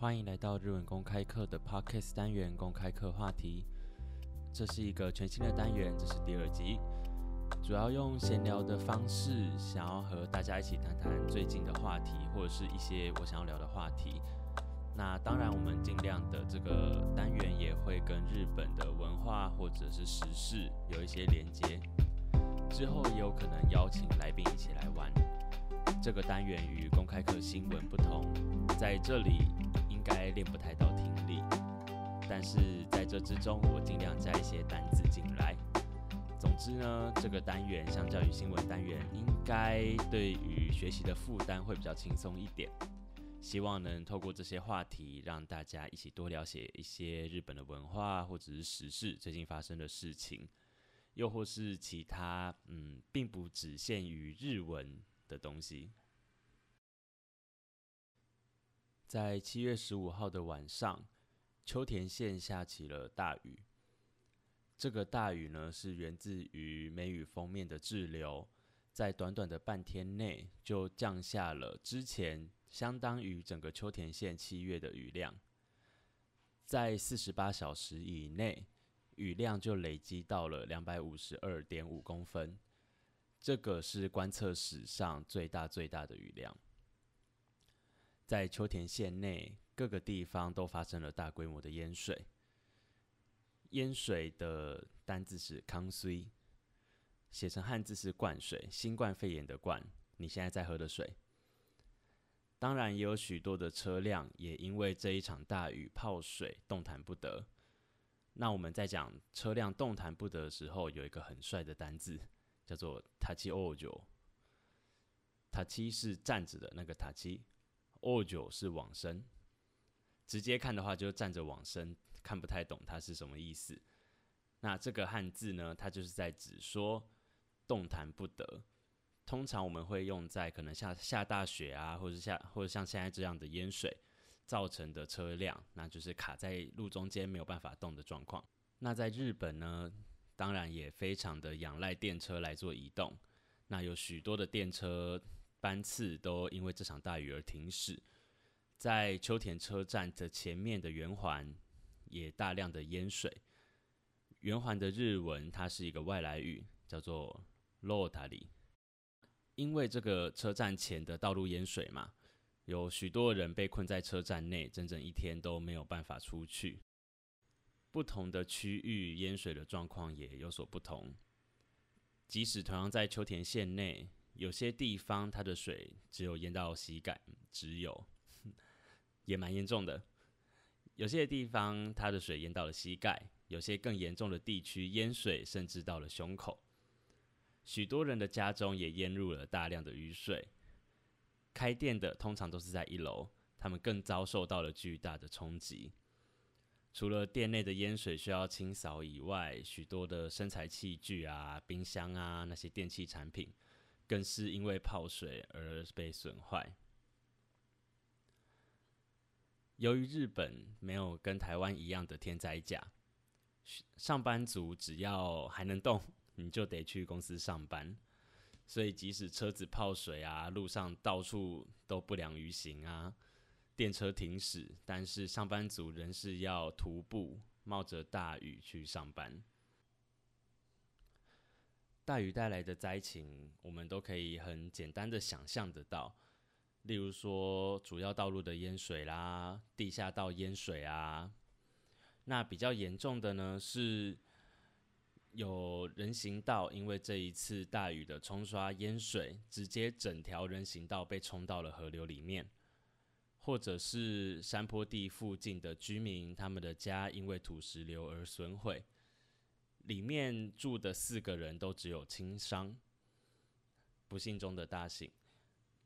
欢迎来到日文公开课的 Podcast 单元公开课话题。这是一个全新的单元，这是第二集，主要用闲聊的方式，想要和大家一起谈谈最近的话题，或者是一些我想要聊的话题。那当然，我们尽量的这个单元也会跟日本的文化或者是时事有一些连接。之后也有可能邀请来宾一起来玩。这个单元与公开课新闻不同，在这里。该练不太到听力，但是在这之中，我尽量加一些单字进来。总之呢，这个单元相较于新闻单元，应该对于学习的负担会比较轻松一点。希望能透过这些话题，让大家一起多了解一些日本的文化，或者是时事最近发生的事情，又或是其他嗯，并不只限于日文的东西。在七月十五号的晚上，秋田县下起了大雨。这个大雨呢，是源自于梅雨封面的滞留，在短短的半天内就降下了之前相当于整个秋田县七月的雨量。在四十八小时以内，雨量就累积到了两百五十二点五公分，这个是观测史上最大最大的雨量。在秋田县内各个地方都发生了大规模的淹水。淹水的单字是康水，写成汉字是灌水，新冠肺炎的灌，你现在在喝的水。当然也有许多的车辆也因为这一场大雨泡水动弹不得。那我们在讲车辆动弹不得的时候，有一个很帅的单字叫做塔七欧九。塔七是站着的那个塔七。二九是往生，直接看的话就站着往生，看不太懂它是什么意思。那这个汉字呢，它就是在指说动弹不得。通常我们会用在可能下下大雪啊，或者下或者像现在这样的淹水造成的车辆，那就是卡在路中间没有办法动的状况。那在日本呢，当然也非常的仰赖电车来做移动，那有许多的电车。班次都因为这场大雨而停驶，在秋田车站的前面的圆环也大量的淹水。圆环的日文它是一个外来语，叫做 “lotari”。因为这个车站前的道路淹水嘛，有许多人被困在车站内，整整一天都没有办法出去。不同的区域淹水的状况也有所不同，即使同样在秋田县内。有些地方它的水只有淹到膝盖，只有 也蛮严重的。有些地方它的水淹到了膝盖，有些更严重的地区淹水甚至到了胸口。许多人的家中也淹入了大量的雨水。开店的通常都是在一楼，他们更遭受到了巨大的冲击。除了店内的淹水需要清扫以外，许多的生材器具啊、冰箱啊那些电器产品。更是因为泡水而被损坏。由于日本没有跟台湾一样的天灾假，上班族只要还能动，你就得去公司上班。所以即使车子泡水啊，路上到处都不良于行啊，电车停驶，但是上班族仍是要徒步冒着大雨去上班。大雨带来的灾情，我们都可以很简单的想象得到。例如说，主要道路的淹水啦，地下道淹水啊。那比较严重的呢，是有人行道因为这一次大雨的冲刷淹水，直接整条人行道被冲到了河流里面，或者是山坡地附近的居民，他们的家因为土石流而损毁。里面住的四个人都只有轻伤，不幸中的大幸。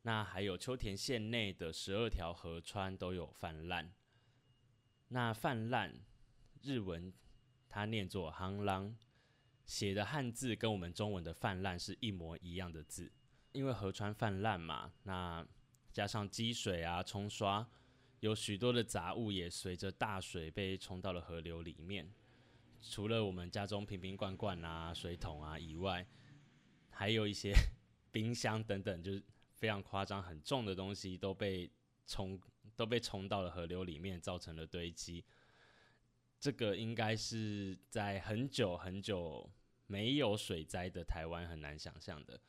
那还有秋田县内的十二条河川都有泛滥。那泛滥日文它念作“夯浪”，写的汉字跟我们中文的泛滥是一模一样的字。因为河川泛滥嘛，那加上积水啊冲刷，有许多的杂物也随着大水被冲到了河流里面。除了我们家中瓶瓶罐罐啊、水桶啊以外，还有一些 冰箱等等，就是非常夸张、很重的东西都被冲都被冲到了河流里面，造成了堆积。这个应该是在很久很久没有水灾的台湾很难想象的。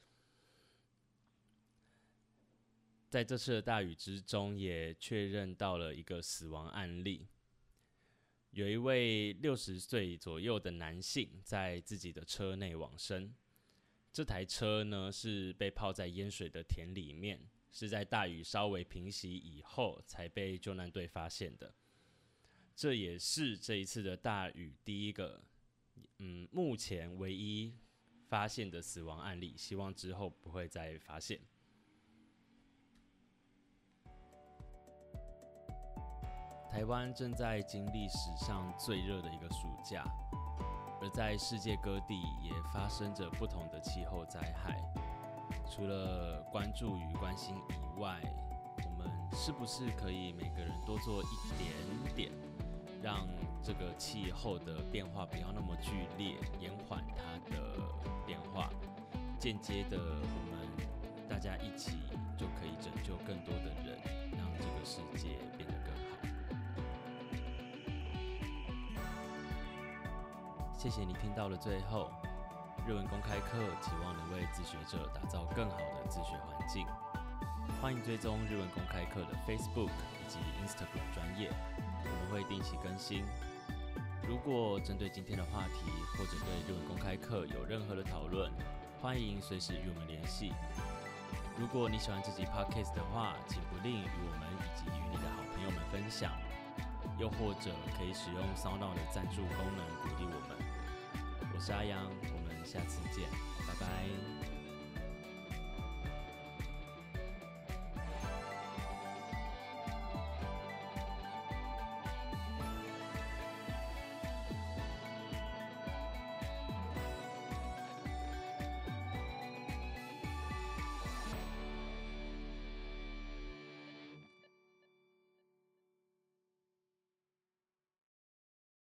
在这次的大雨之中，也确认到了一个死亡案例。有一位六十岁左右的男性在自己的车内往生。这台车呢是被泡在淹水的田里面，是在大雨稍微平息以后才被救难队发现的。这也是这一次的大雨第一个，嗯，目前唯一发现的死亡案例。希望之后不会再发现。台湾正在经历史上最热的一个暑假，而在世界各地也发生着不同的气候灾害。除了关注与关心以外，我们是不是可以每个人多做一点点，让这个气候的变化不要那么剧烈，延缓它的变化？间接的，我们大家一起就可以拯救更多的人，让这个世界变得更好。谢谢你听到了最后。日文公开课期望能为自学者打造更好的自学环境。欢迎追踪日文公开课的 Facebook 以及 Instagram 专业，我们会定期更新。如果针对今天的话题或者对日文公开课有任何的讨论，欢迎随时与我们联系。如果你喜欢这集 Podcast 的话，请不吝与我们以及与你的好朋友们分享，又或者可以使用 SoundOn 的赞助功能鼓励我们。我是阿阳，我们下次见，拜拜。